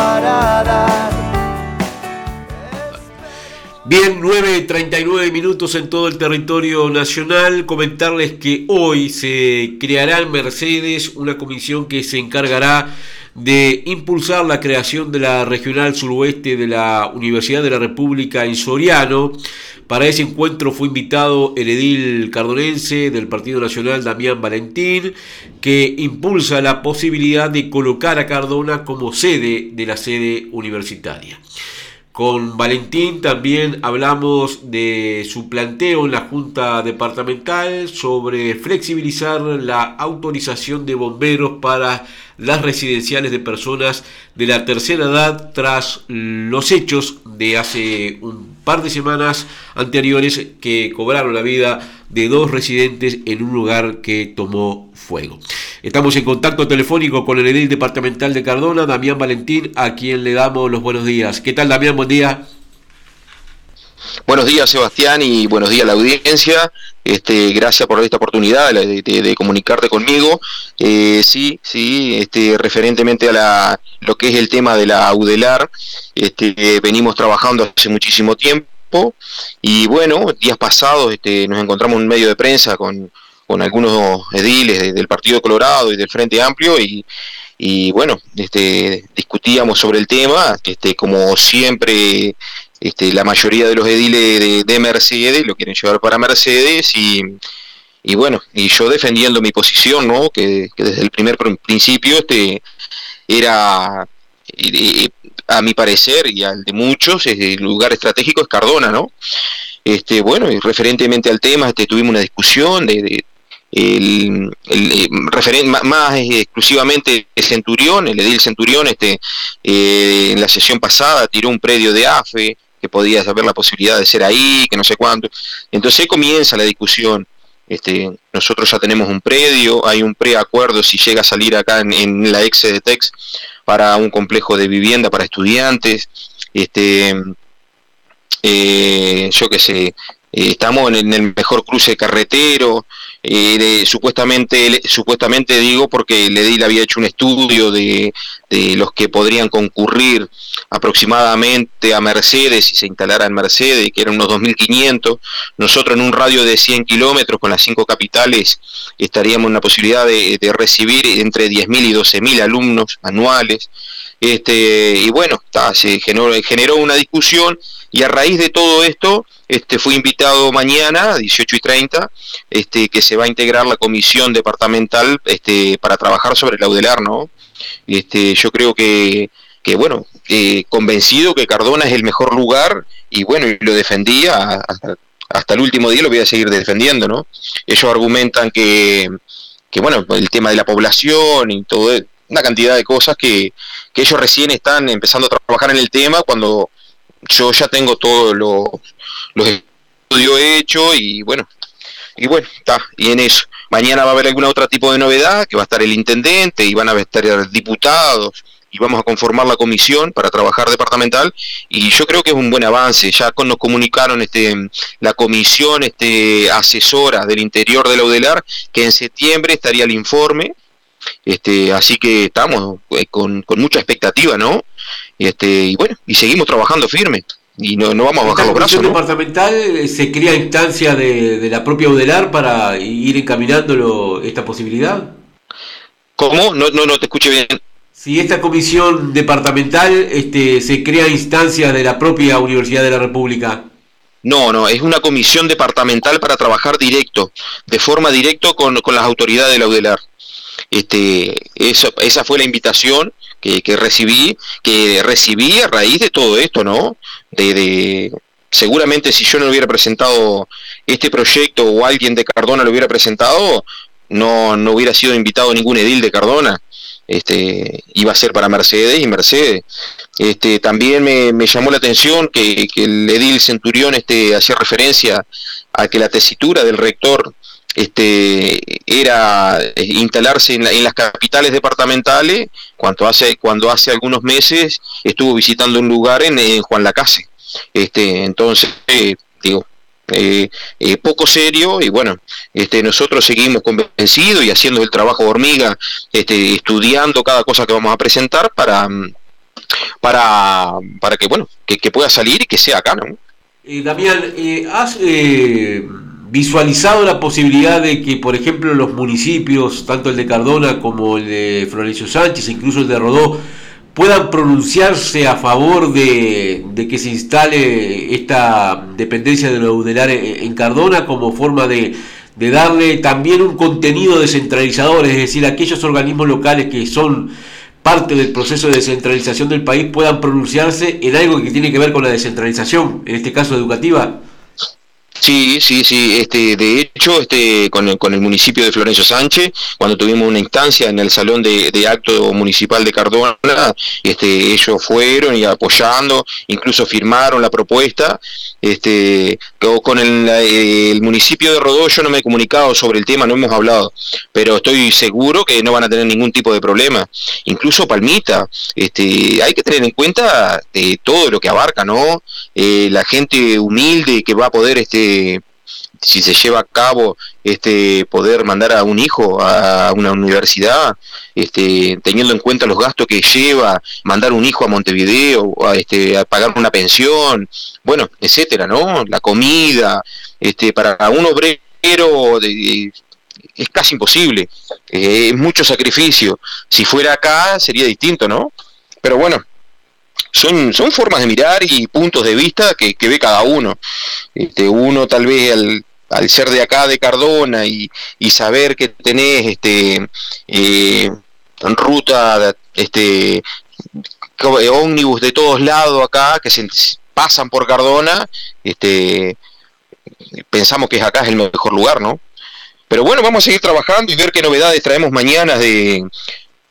para dar. Bien, 9.39 minutos en todo el territorio nacional. Comentarles que hoy se creará en Mercedes una comisión que se encargará de impulsar la creación de la Regional Suroeste de la Universidad de la República en Soriano. Para ese encuentro fue invitado el edil cardonense del Partido Nacional, Damián Valentín, que impulsa la posibilidad de colocar a Cardona como sede de la sede universitaria. Con Valentín también hablamos de su planteo en la Junta Departamental sobre flexibilizar la autorización de bomberos para las residenciales de personas de la tercera edad tras los hechos de hace un par de semanas anteriores que cobraron la vida de dos residentes en un lugar que tomó fuego. Estamos en contacto telefónico con el edil departamental de Cardona, Damián Valentín, a quien le damos los buenos días. ¿Qué tal, Damián? Buen día. Buenos días, Sebastián, y buenos días a la audiencia. Este, gracias por esta oportunidad de, comunicarte conmigo. Eh, sí, sí, este, referentemente a la, lo que es el tema de la UDELAR, este, venimos trabajando hace muchísimo tiempo y bueno, días pasados este, nos encontramos en un medio de prensa con, con algunos ediles del Partido Colorado y del Frente Amplio y, y bueno, este, discutíamos sobre el tema, este, como siempre este, la mayoría de los ediles de, Mercedes lo quieren llevar para Mercedes y, y, bueno, y yo defendiendo mi posición, ¿no? que, desde el primer principio este, era, a mi parecer y al de muchos, el lugar estratégico es Cardona, ¿no? Este, bueno, y referentemente al tema, este, tuvimos una discusión de, el, el, eh, más, exclusivamente el Centurión, el edil Centurión, este, eh, en la sesión pasada tiró un predio de AFE, que podía haber la posibilidad de ser ahí, que no sé cuánto. Entonces comienza la discusión. Este, nosotros ya tenemos un predio, hay un preacuerdo si llega a salir acá en, la ex de Tex para un complejo de vivienda para estudiantes. Este, eh, yo qué sé, eh, estamos en, en el mejor cruce carretero, eh, supuestamente, supuestamente digo porque le había hecho un estudio de, los que podrían concurrir aproximadamente a Mercedes y se instalara en Mercedes, que eran unos 2.500. Nosotros en un radio de 100 kilómetros con las cinco capitales estaríamos en la posibilidad de, recibir entre 10.000 y 12.000 alumnos anuales. Este, y bueno, se generó, generó una discusión y a raíz de todo esto este, fui invitado mañana a 18 y 30 este, que se va a integrar la comisión departamental este, para trabajar sobre el audelar, ¿no? Este, yo creo que, que bueno, convencido que Cardona es el mejor lugar y bueno, y lo defendía hasta, el último día, lo voy a seguir defendiendo, ¿no? Ellos argumentan que, que bueno, el tema de la población y todo, una cantidad de cosas que, que ellos recién están empezando a trabajar en el tema cuando yo ya tengo todos los estudios hechos y bueno, y bueno, está, y en eso. Mañana va a haber algún otro tipo de novedad, que va a estar el intendente y van a estar diputados y vamos a conformar la comisión para trabajar departamental y yo creo que es un buen avance. Ya con, nos comunicaron este, la comisión este, asesora del interior de la UDELAR que en septiembre estaría el informe este, así que estamos eh, con, mucha expectativa, ¿no? Este, y bueno, y seguimos trabajando firme y no, no vamos a bajar los brazos. ¿no? departamental eh, se crea instancia de, la propia UDELAR para ir encaminándolo esta posibilidad? ¿Cómo? No, no, no te escuché bien. Si esta comisión departamental este, se crea instancia de la propia Universidad de la República. No, no, es una comisión departamental para trabajar directo, de forma directa con, con las autoridades de la UDELAR. Este, eso, esa fue la invitación que, recibí, que recibí a raíz de todo esto, ¿no? De, seguramente si yo no hubiera presentado este proyecto o alguien de Cardona lo hubiera presentado, no, no hubiera sido invitado ningún edil de Cardona. Este, iba a ser para Mercedes y Mercedes. Este, también me, llamó la atención que, que, el edil Centurión este, hacía referencia a que la tesitura del rector este, era eh, instalarse en, las capitales departamentales, cuando hace, cuando hace algunos meses estuvo visitando un lugar en, Juan Lacase. Este, entonces, eh, digo, eh, poco serio y bueno, este, nosotros seguimos convencidos y haciendo el trabajo hormiga, este, estudiando cada cosa que vamos a presentar para, para, para que bueno, que, pueda salir y que sea acá, ¿no? Damián, ¿has visualizado la posibilidad de que, por ejemplo, los municipios, tanto el de Cardona como el de Florencio Sánchez, incluso el de Rodó, puedan pronunciarse a favor de, que se instale esta dependencia de lo UDELAR en Cardona como forma de, de darle también un contenido descentralizador, es decir, aquellos organismos locales que son parte del proceso de descentralización del país puedan pronunciarse en algo que tiene que ver con la descentralización, en este caso educativa? Sí, sí, sí. Este, de hecho, este, con el, con el municipio de Florencio Sánchez, cuando tuvimos una instancia en el salón de, acto municipal de Cardona, este, ellos fueron y apoyando, incluso firmaron la propuesta. Este, con el, municipio de Rodó yo no me he comunicado sobre el tema, no hemos hablado, pero estoy seguro que no van a tener ningún tipo de problema. Incluso Palmita, este, hay que tener en cuenta de eh, todo lo que abarca, ¿no? Eh, la gente humilde que va a poder este si se lleva a cabo este poder mandar a un hijo a una universidad este teniendo en cuenta los gastos que lleva mandar un hijo a Montevideo a este a pagar una pensión bueno etcétera no la comida este para un obrero es casi imposible eh, es mucho sacrificio. Si fuera acá sería distinto no pero bueno son, son formas de mirar y puntos de vista que, ve cada uno. Este, uno tal vez al, al ser de acá de Cardona y, y saber que tenés este eh, ruta este ómnibus de todos lados acá que pasan por Cardona este pensamos que acá es el mejor lugar no pero bueno vamos a seguir trabajando y ver qué novedades traemos mañana de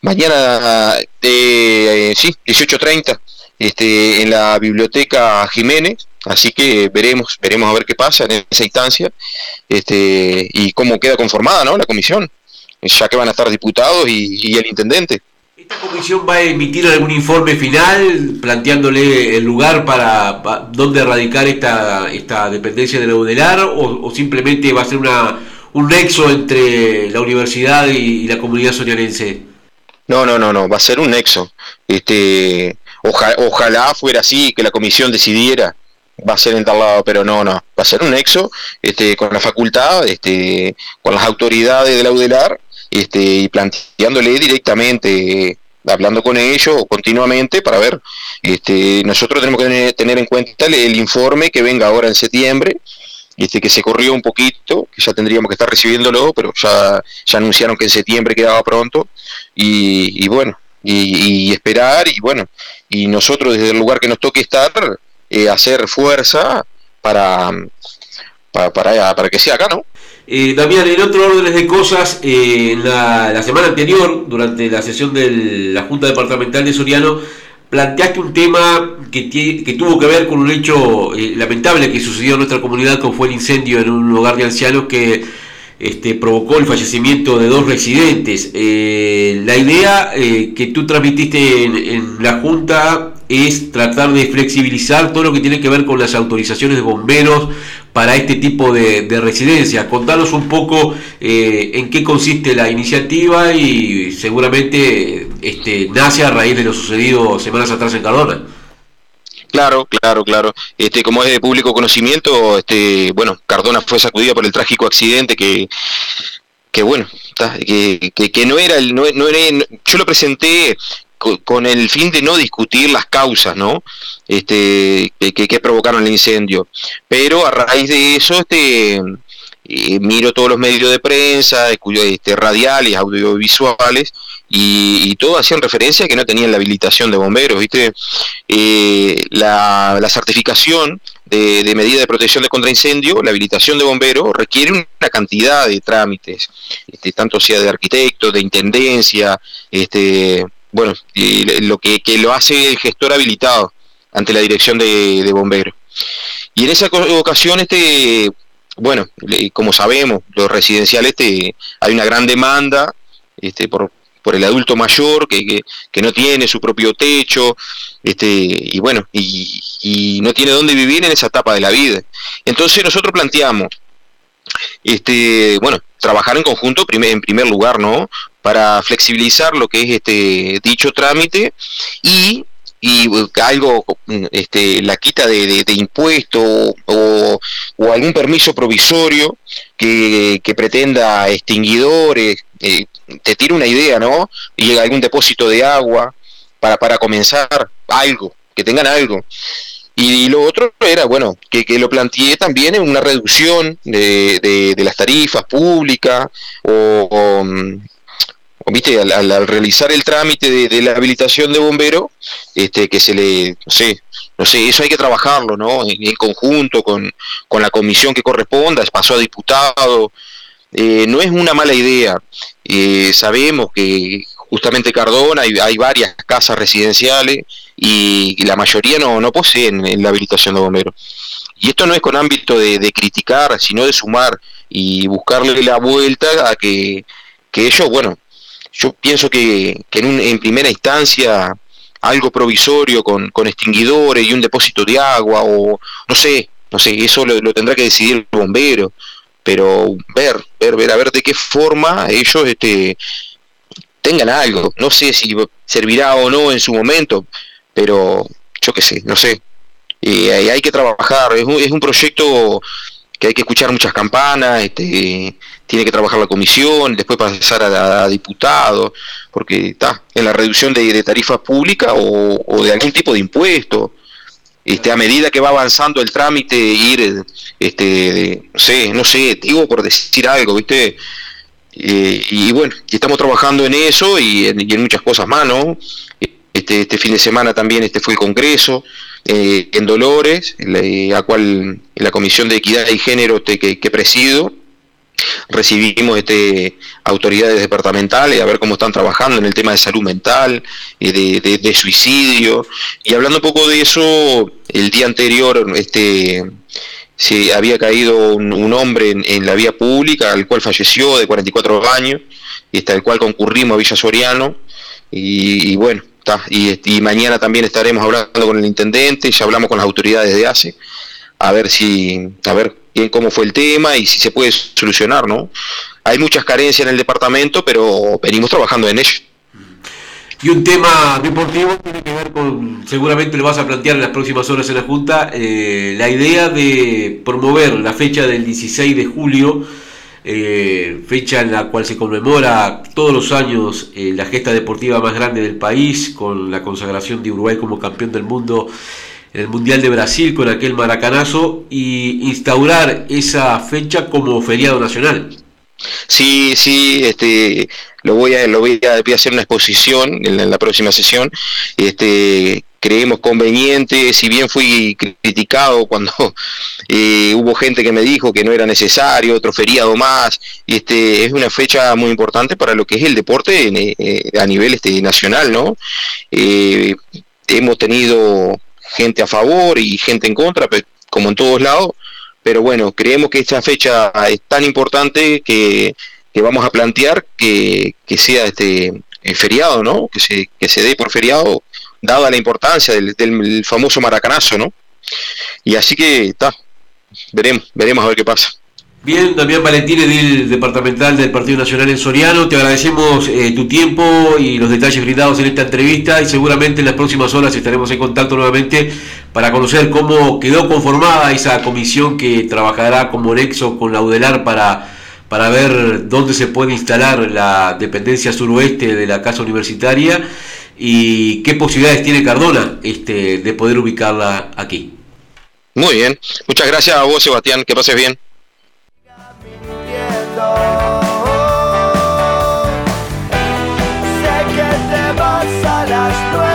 mañana de eh, sí 18.30 este, en la biblioteca Jiménez, así que veremos, veremos a ver qué pasa en esa instancia este, y cómo queda conformada ¿no? la comisión, ya que van a estar diputados y, el intendente. ¿Esta comisión va a emitir algún informe final planteándole el lugar para, dónde radicar esta, esta dependencia de la UDELAR o, simplemente va a ser una, un nexo entre la universidad y, y la comunidad sorianense? No, no, no, no, va a ser un nexo. Este, ojalá fuera así, que la comisión decidiera, va a ser en tal lado, pero no, no, va a ser un nexo este, con la facultad, este, con las autoridades de la UDELAR, este, y planteándole directamente, hablando con ellos continuamente para ver, este, nosotros tenemos que tener en cuenta el, informe que venga ahora en septiembre, este, que se corrió un poquito, que ya tendríamos que estar recibiéndolo, pero ya, ya anunciaron que en septiembre quedaba pronto, y, y bueno, y, esperar y bueno, y nosotros desde el lugar que nos toque estar, eh, hacer fuerza para, para, para, que sea acá, ¿no? Eh, Damián, en otro orden de cosas, eh, la, la, semana anterior, durante la sesión de la Junta Departamental de Soriano, planteaste un tema que, que tuvo que ver con un hecho eh, lamentable que sucedió en nuestra comunidad, como fue el incendio en un hogar de ancianos que este, provocó el fallecimiento de dos residentes. Eh, la idea eh, que tú transmitiste en, la Junta es tratar de flexibilizar todo lo que tiene que ver con las autorizaciones de bomberos para este tipo de, residencias. Contanos un poco eh, en qué consiste la iniciativa y seguramente este, nace a raíz de lo sucedido semanas atrás en Cardona. Claro, claro, claro. Este, como es de público conocimiento, este, bueno, Cardona fue sacudida por el trágico accidente que, que bueno, que, que, no era el, no, era, yo lo presenté con, el fin de no discutir las causas, ¿no? Este, que, que provocaron el incendio. Pero a raíz de eso, este, eh, miro todos los medios de prensa, este, radiales, audiovisuales, y, y todo hacían referencia a que no tenían la habilitación de bomberos, ¿viste? Eh, la, certificación de, medida de protección de contraincendio, la habilitación de bomberos, requiere una cantidad de trámites, este, tanto sea de arquitecto, de intendencia, este, bueno, lo que, lo hace el gestor habilitado ante la dirección de, de bomberos. Y en esa ocasión, este, bueno, como sabemos, los residenciales, este, hay una gran demanda este, por, por el adulto mayor que, que, no tiene su propio techo, este, y bueno, y, y no tiene dónde vivir en esa etapa de la vida. Entonces nosotros planteamos, este, bueno, trabajar en conjunto en primer lugar, ¿no? Para flexibilizar lo que es este dicho trámite y y algo, este, la quita de, de, impuestos o, algún permiso provisorio que, pretenda extinguidores, eh, te tira una idea, ¿no? Y algún depósito de agua para, para comenzar algo, que tengan algo. Y, lo otro era, bueno, que, que, lo planteé también en una reducción de, de, las tarifas públicas o, mm, viste, al, realizar el trámite de, la habilitación de bombero, este, que se le, no sé, no sé, eso hay que trabajarlo, ¿no? En, conjunto con, con, la comisión que corresponda, pasó a diputado, eh, no es una mala idea. Eh, sabemos que justamente Cardona hay, varias casas residenciales y, la mayoría no, no poseen la habilitación de bombero. Y esto no es con ámbito de, de criticar, sino de sumar y buscarle la vuelta a que, que ellos, bueno, yo pienso que, en, en, primera instancia algo provisorio con, con, extinguidores y un depósito de agua o no sé, no sé, eso lo, tendrá que decidir el bombero, pero ver, ver, ver, a ver de qué forma ellos este, tengan algo, no sé si servirá o no en su momento, pero yo qué sé, no sé, y hay que trabajar, es un, es un proyecto que hay que escuchar muchas campanas, este, tiene que trabajar la comisión, después pasar a, diputado, porque está en la reducción de, tarifa pública o, de algún tipo de impuesto. Este, a medida que va avanzando el trámite, ir, este, no sé, no sé, digo por decir algo, ¿viste? Eh, y bueno, estamos trabajando en eso y en, muchas cosas más, ¿no? Este, este fin de semana también este fue el Congreso eh, en Dolores, la, a cual la Comisión de Equidad y Género este, que presido, recibimos este, autoridades departamentales a ver cómo están trabajando en el tema de salud mental, eh, de, de, suicidio. Y hablando un poco de eso, el día anterior este, se había caído un, hombre en, la vía pública, al cual falleció de 44 años, y hasta el cual concurrimos a Villa Soriano. Y, bueno, y, y, mañana también estaremos hablando con el intendente, ya hablamos con las autoridades de ACE, a ver si, a ver bien cómo fue el tema y si se puede solucionar, ¿no? Hay muchas carencias en el departamento, pero venimos trabajando en ello. Y un tema deportivo tiene que ver con, seguramente lo vas a plantear en las próximas horas en la Junta, eh, la idea de promover la fecha del 16 de julio, eh, fecha en la cual se conmemora todos los años eh, la gesta deportiva más grande del país, con la consagración de Uruguay como campeón del mundo el Mundial de Brasil con aquel maracanazo y instaurar esa fecha como feriado nacional. Sí, sí, este, lo voy a, lo voy a, hacer una exposición en la, próxima sesión. Este, creemos conveniente, si bien fui criticado cuando eh, hubo gente que me dijo que no era necesario otro feriado más, este, es una fecha muy importante para lo que es el deporte eh, a nivel este, nacional, ¿no? Eh, hemos tenido gente a favor y gente en contra, como en todos lados, pero bueno, creemos que esta fecha es tan importante que, vamos a plantear que, sea este feriado, ¿no? Que se, que se dé por feriado, dada la importancia del, del famoso maracanazo, ¿no? Y así que está, veremos, veremos a ver qué pasa. Bien, Damián Valentín, edil departamental del Partido Nacional en Soriano, te agradecemos eh, tu tiempo y los detalles brindados en esta entrevista y seguramente en las próximas horas estaremos en contacto nuevamente para conocer cómo quedó conformada esa comisión que trabajará como nexo con la UDELAR para, para ver dónde se puede instalar la dependencia suroeste de la casa universitaria y qué posibilidades tiene Cardona este, de poder ubicarla aquí. Muy bien, muchas gracias a vos Sebastián, que pases bien. Después